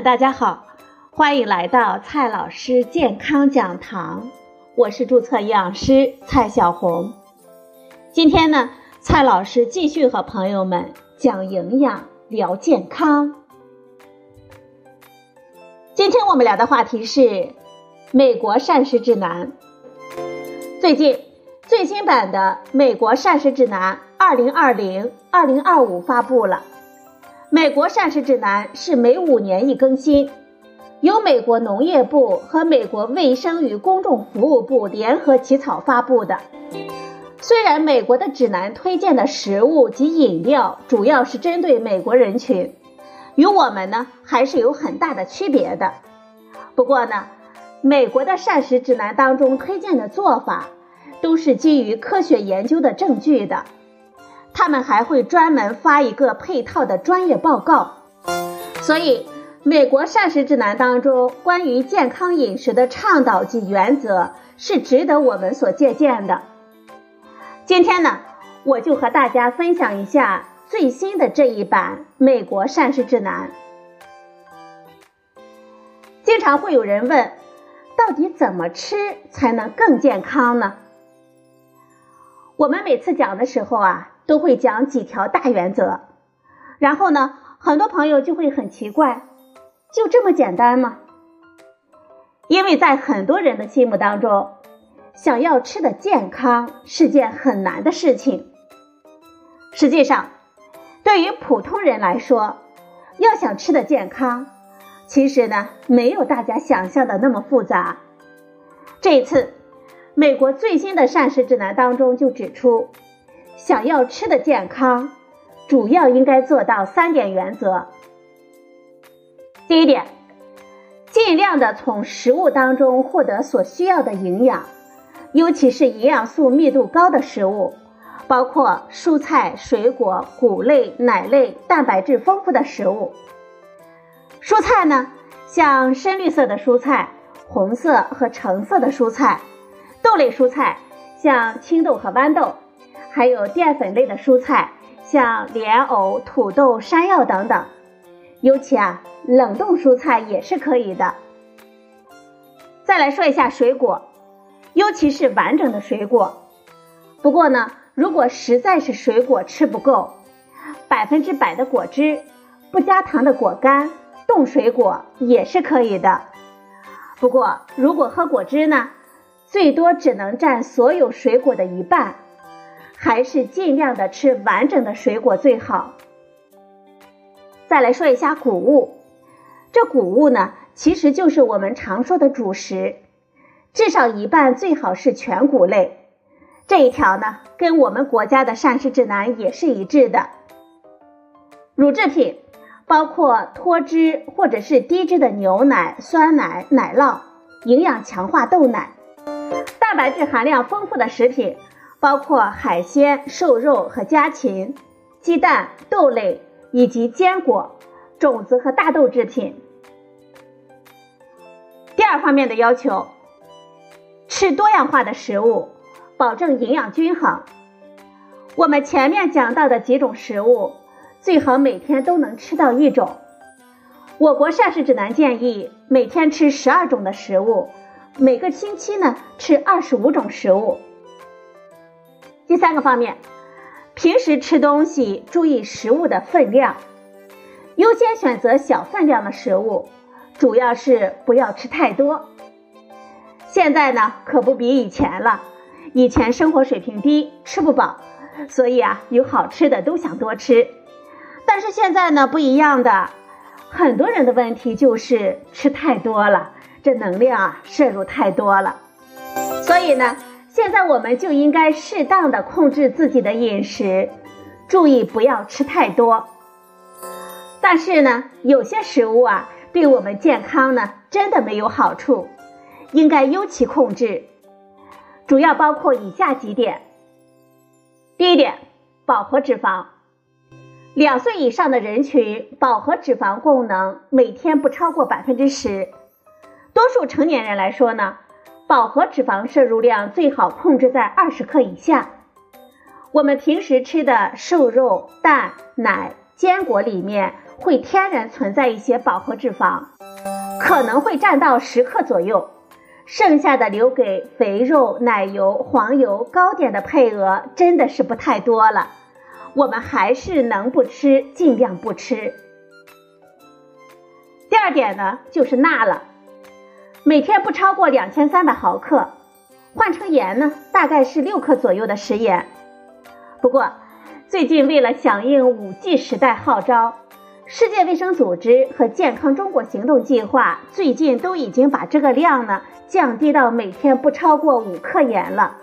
大家好，欢迎来到蔡老师健康讲堂，我是注册营养师蔡小红。今天呢，蔡老师继续和朋友们讲营养、聊健康。今天我们聊的话题是美国膳食指南。最近最新版的美国膳食指南二零二零二零二五发布了。美国膳食指南是每五年一更新，由美国农业部和美国卫生与公众服务部联合起草发布的。虽然美国的指南推荐的食物及饮料主要是针对美国人群，与我们呢还是有很大的区别的。不过呢，美国的膳食指南当中推荐的做法，都是基于科学研究的证据的。他们还会专门发一个配套的专业报告，所以美国膳食指南当中关于健康饮食的倡导及原则是值得我们所借鉴的。今天呢，我就和大家分享一下最新的这一版美国膳食指南。经常会有人问，到底怎么吃才能更健康呢？我们每次讲的时候啊。都会讲几条大原则，然后呢，很多朋友就会很奇怪，就这么简单吗？因为在很多人的心目当中，想要吃的健康是件很难的事情。实际上，对于普通人来说，要想吃的健康，其实呢，没有大家想象的那么复杂。这一次，美国最新的膳食指南当中就指出。想要吃的健康，主要应该做到三点原则。第一点，尽量的从食物当中获得所需要的营养，尤其是营养素密度高的食物，包括蔬菜、水果、谷类、奶类、蛋白质丰富的食物。蔬菜呢，像深绿色的蔬菜、红色和橙色的蔬菜；豆类蔬菜，像青豆和豌豆。还有淀粉类的蔬菜，像莲藕、土豆、山药等等。尤其啊，冷冻蔬菜也是可以的。再来说一下水果，尤其是完整的水果。不过呢，如果实在是水果吃不够，百分之百的果汁、不加糖的果干、冻水果也是可以的。不过，如果喝果汁呢，最多只能占所有水果的一半。还是尽量的吃完整的水果最好。再来说一下谷物，这谷物呢，其实就是我们常说的主食，至少一半最好是全谷类。这一条呢，跟我们国家的膳食指南也是一致的。乳制品包括脱脂或者是低脂的牛奶、酸奶、奶酪，营养强化豆奶，蛋白质含量丰富的食品。包括海鲜、瘦肉和家禽、鸡蛋、豆类以及坚果、种子和大豆制品。第二方面的要求，吃多样化的食物，保证营养均衡。我们前面讲到的几种食物，最好每天都能吃到一种。我国膳食指南建议每天吃十二种的食物，每个星期呢吃二十五种食物。第三个方面，平时吃东西注意食物的分量，优先选择小分量的食物，主要是不要吃太多。现在呢可不比以前了，以前生活水平低，吃不饱，所以啊有好吃的都想多吃。但是现在呢不一样的，很多人的问题就是吃太多了，这能量啊摄入太多了，所以呢。现在我们就应该适当的控制自己的饮食，注意不要吃太多。但是呢，有些食物啊，对我们健康呢，真的没有好处，应该尤其控制。主要包括以下几点：第一点，饱和脂肪。两岁以上的人群饱和脂肪功能每天不超过百分之十，多数成年人来说呢。饱和脂肪摄入量最好控制在二十克以下。我们平时吃的瘦肉、蛋、奶、坚果里面会天然存在一些饱和脂肪，可能会占到十克左右，剩下的留给肥肉、奶油、黄油、糕点的配额真的是不太多了。我们还是能不吃尽量不吃。第二点呢，就是钠了，每天不超过两千三百毫克，换成盐呢，大概是六克左右的食盐。不过，最近为了响应五 G 时代号召，世界卫生组织和健康中国行动计划最近都已经把这个量呢降低到每天不超过五克盐了。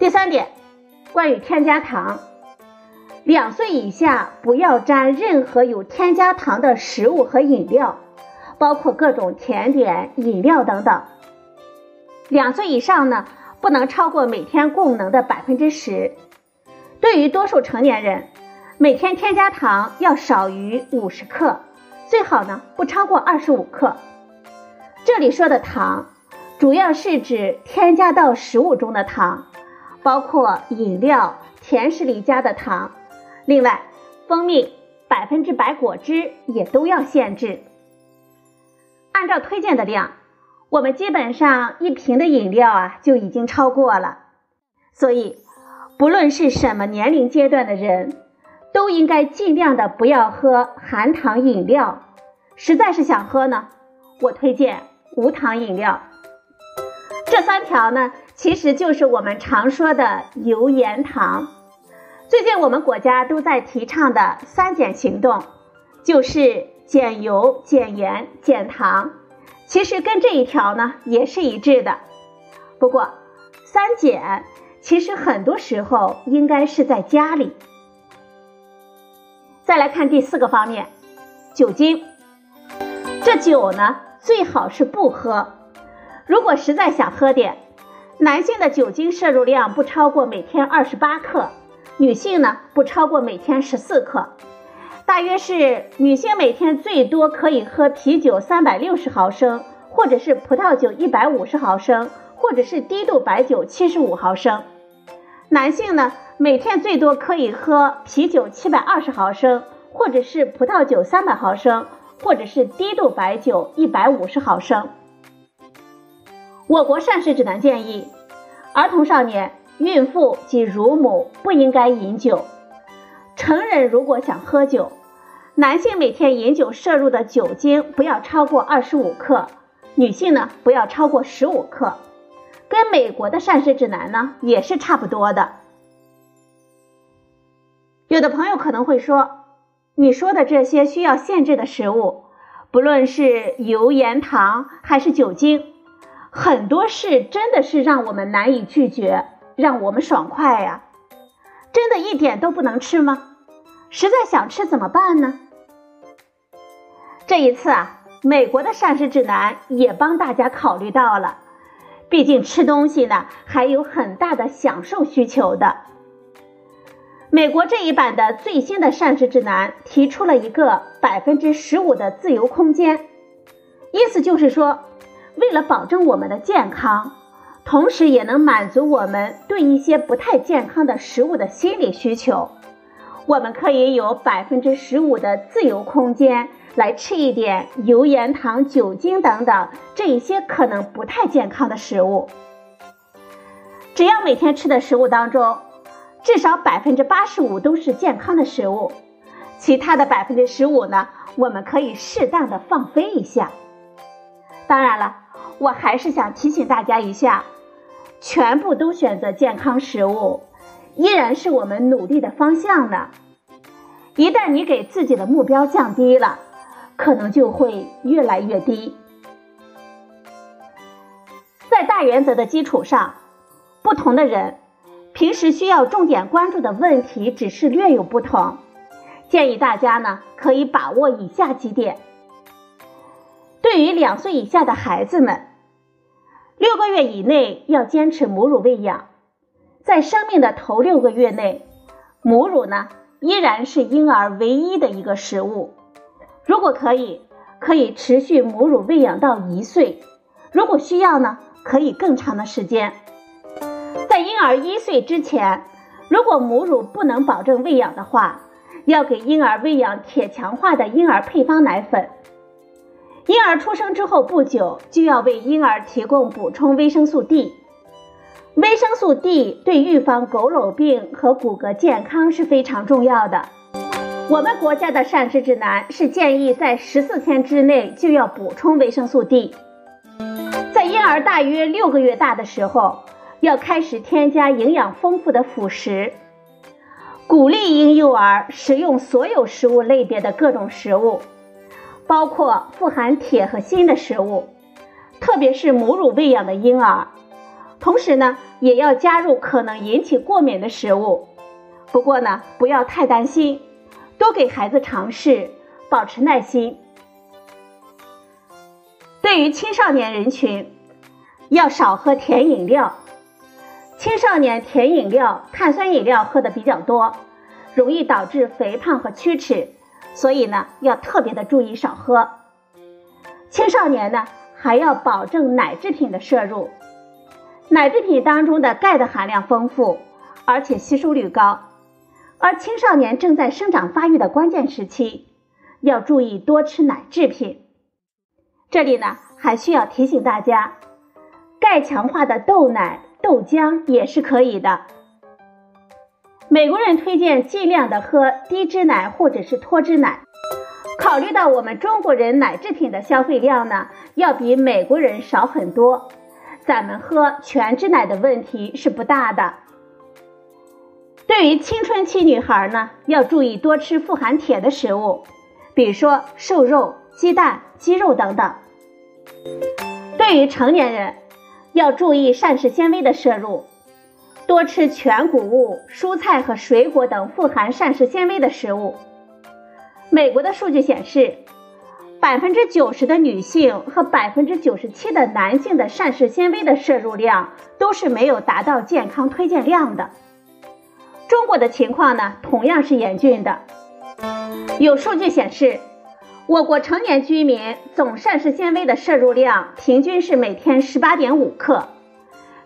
第三点，关于添加糖，两岁以下不要沾任何有添加糖的食物和饮料，包括各种甜点、饮料等等。两岁以上呢，不能超过每天供能的百分之十。对于多数成年人，每天添加糖要少于五十克，最好呢不超过二十五克。这里说的糖，主要是指添加到食物中的糖，包括饮料、甜食里加的糖。另外，蜂蜜、百分之百果汁也都要限制。按照推荐的量，我们基本上一瓶的饮料啊就已经超过了，所以不论是什么年龄阶段的人。都应该尽量的不要喝含糖饮料，实在是想喝呢，我推荐无糖饮料。这三条呢，其实就是我们常说的油盐糖。最近我们国家都在提倡的三减行动，就是减油、减盐、减糖，其实跟这一条呢也是一致的。不过三减其实很多时候应该是在家里。再来看第四个方面，酒精。这酒呢，最好是不喝。如果实在想喝点，男性的酒精摄入量不超过每天二十八克，女性呢不超过每天十四克。大约是女性每天最多可以喝啤酒三百六十毫升，或者是葡萄酒一百五十毫升，或者是低度白酒七十五毫升。男性呢？每天最多可以喝啤酒七百二十毫升，或者是葡萄酒三百毫升，或者是低度白酒一百五十毫升。我国膳食指南建议，儿童、少年、孕妇及乳母不应该饮酒。成人如果想喝酒，男性每天饮酒摄入的酒精不要超过二十五克，女性呢不要超过十五克，跟美国的膳食指南呢也是差不多的。有的朋友可能会说，你说的这些需要限制的食物，不论是油盐糖还是酒精，很多事真的是让我们难以拒绝，让我们爽快呀？真的一点都不能吃吗？实在想吃怎么办呢？这一次啊，美国的膳食指南也帮大家考虑到了，毕竟吃东西呢还有很大的享受需求的。美国这一版的最新的膳食指南提出了一个百分之十五的自由空间，意思就是说，为了保证我们的健康，同时也能满足我们对一些不太健康的食物的心理需求，我们可以有百分之十五的自由空间来吃一点油盐糖酒精等等这一些可能不太健康的食物，只要每天吃的食物当中。至少百分之八十五都是健康的食物，其他的百分之十五呢，我们可以适当的放飞一下。当然了，我还是想提醒大家一下，全部都选择健康食物，依然是我们努力的方向呢。一旦你给自己的目标降低了，可能就会越来越低。在大原则的基础上，不同的人。平时需要重点关注的问题只是略有不同，建议大家呢可以把握以下几点。对于两岁以下的孩子们，六个月以内要坚持母乳喂养，在生命的头六个月内，母乳呢依然是婴儿唯一的一个食物。如果可以，可以持续母乳喂养到一岁，如果需要呢，可以更长的时间。在婴儿一岁之前，如果母乳不能保证喂养的话，要给婴儿喂养铁强化的婴儿配方奶粉。婴儿出生之后不久，就要为婴儿提供补充维生素 D。维生素 D 对预防佝偻病和骨骼健康是非常重要的。我们国家的膳食指南是建议在十四天之内就要补充维生素 D。在婴儿大约六个月大的时候，要开始添加营养丰富的辅食，鼓励婴幼儿食用所有食物类别的各种食物，包括富含铁和锌的食物，特别是母乳喂养的婴儿。同时呢，也要加入可能引起过敏的食物。不过呢，不要太担心，多给孩子尝试，保持耐心。对于青少年人群，要少喝甜饮料。青少年甜饮料、碳酸饮料喝的比较多，容易导致肥胖和龋齿，所以呢，要特别的注意少喝。青少年呢，还要保证奶制品的摄入。奶制品当中的钙的含量丰富，而且吸收率高，而青少年正在生长发育的关键时期，要注意多吃奶制品。这里呢，还需要提醒大家，钙强化的豆奶、豆浆也是可以的。美国人推荐尽量的喝低脂奶或者是脱脂奶，考虑到我们中国人奶制品的消费量呢，要比美国人少很多。咱们喝全脂奶的问题是不大的。对于青春期女孩呢，要注意多吃富含铁的食物，比如说瘦肉、鸡蛋、鸡肉等等。对于成年人，要注意膳食纤维的摄入，多吃全谷物、蔬菜和水果等富含膳食纤维的食物。美国的数据显示。百分之九十的女性和百分之九十七的男性的膳食纤维的摄入量都是没有达到健康推荐量的。中国的情况呢，同样是严峻的。有数据显示，我国成年居民总膳食纤维的摄入量平均是每天十八点五克，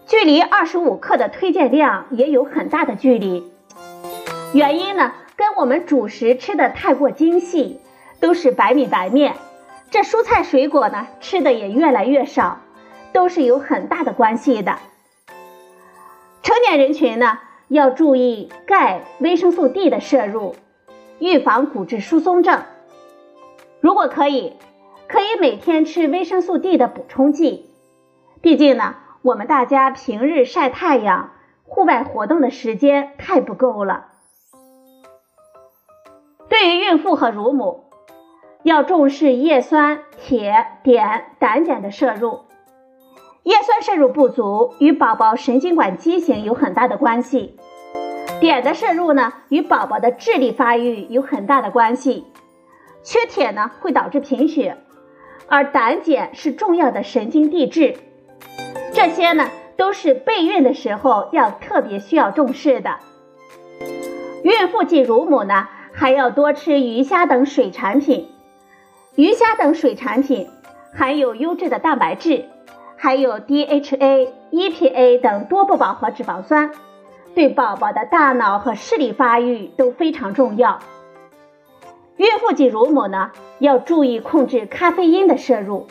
距离二十五克的推荐量也有很大的距离。原因呢，跟我们主食吃的太过精细。都是白米白面，这蔬菜水果呢吃的也越来越少，都是有很大的关系的。成年人群呢要注意钙、维生素 D 的摄入，预防骨质疏松症。如果可以，可以每天吃维生素 D 的补充剂。毕竟呢，我们大家平日晒太阳、户外活动的时间太不够了。对于孕妇和乳母。要重视叶酸、铁、碘、胆碱的摄入。叶酸摄入不足与宝宝神经管畸形有很大的关系，碘的摄入呢与宝宝的智力发育有很大的关系。缺铁呢会导致贫血，而胆碱是重要的神经递质。这些呢都是备孕的时候要特别需要重视的。孕妇及乳母呢还要多吃鱼虾等水产品。鱼虾等水产品含有优质的蛋白质，还有 DHA、EPA 等多不饱和脂肪酸，对宝宝的大脑和视力发育都非常重要。孕妇及乳母呢，要注意控制咖啡因的摄入。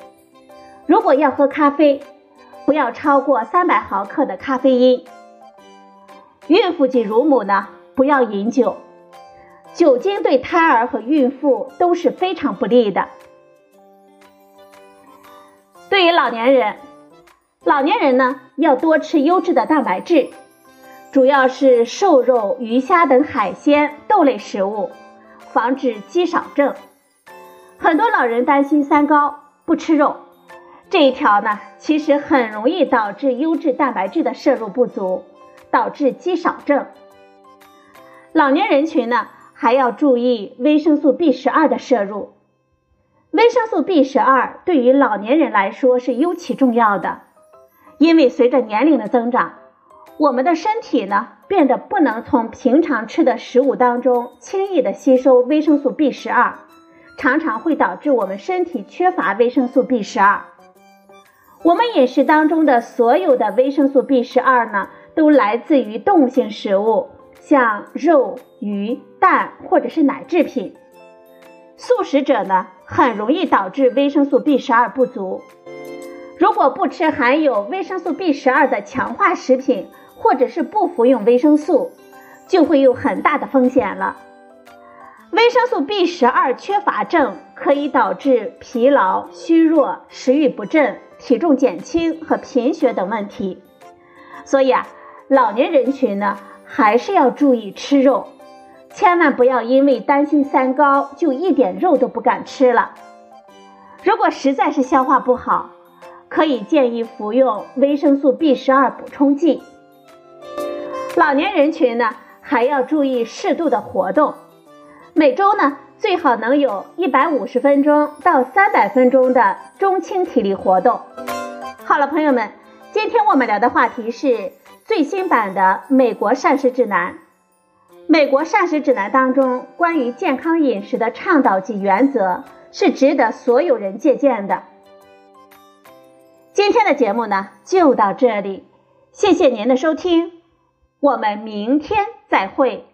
如果要喝咖啡，不要超过三百毫克的咖啡因。孕妇及乳母呢，不要饮酒。酒精对胎儿和孕妇都是非常不利的。对于老年人，老年人呢要多吃优质的蛋白质，主要是瘦肉、鱼虾等海鲜、豆类食物，防止肌少症。很多老人担心三高，不吃肉，这一条呢其实很容易导致优质蛋白质的摄入不足，导致肌少症。老年人群呢。还要注意维生素 B 十二的摄入。维生素 B 十二对于老年人来说是尤其重要的，因为随着年龄的增长，我们的身体呢变得不能从平常吃的食物当中轻易的吸收维生素 B 十二，常常会导致我们身体缺乏维生素 B 十二。我们饮食当中的所有的维生素 B 十二呢，都来自于动物性食物。像肉、鱼、蛋或者是奶制品。素食者呢，很容易导致维生素 B 十二不足。如果不吃含有维生素 B 十二的强化食品，或者是不服用维生素，就会有很大的风险了。维生素 B 十二缺乏症可以导致疲劳、虚弱、食欲不振、体重减轻和贫血等问题。所以啊，老年人群呢，还是要注意吃肉，千万不要因为担心三高就一点肉都不敢吃了。如果实在是消化不好，可以建议服用维生素 B 十二补充剂。老年人群呢，还要注意适度的活动，每周呢最好能有一百五十分钟到三百分钟的中轻体力活动。好了，朋友们，今天我们聊的话题是最新版的美国膳食指南。美国膳食指南当中关于健康饮食的倡导及原则是值得所有人借鉴的。今天的节目呢就到这里，谢谢您的收听，我们明天再会。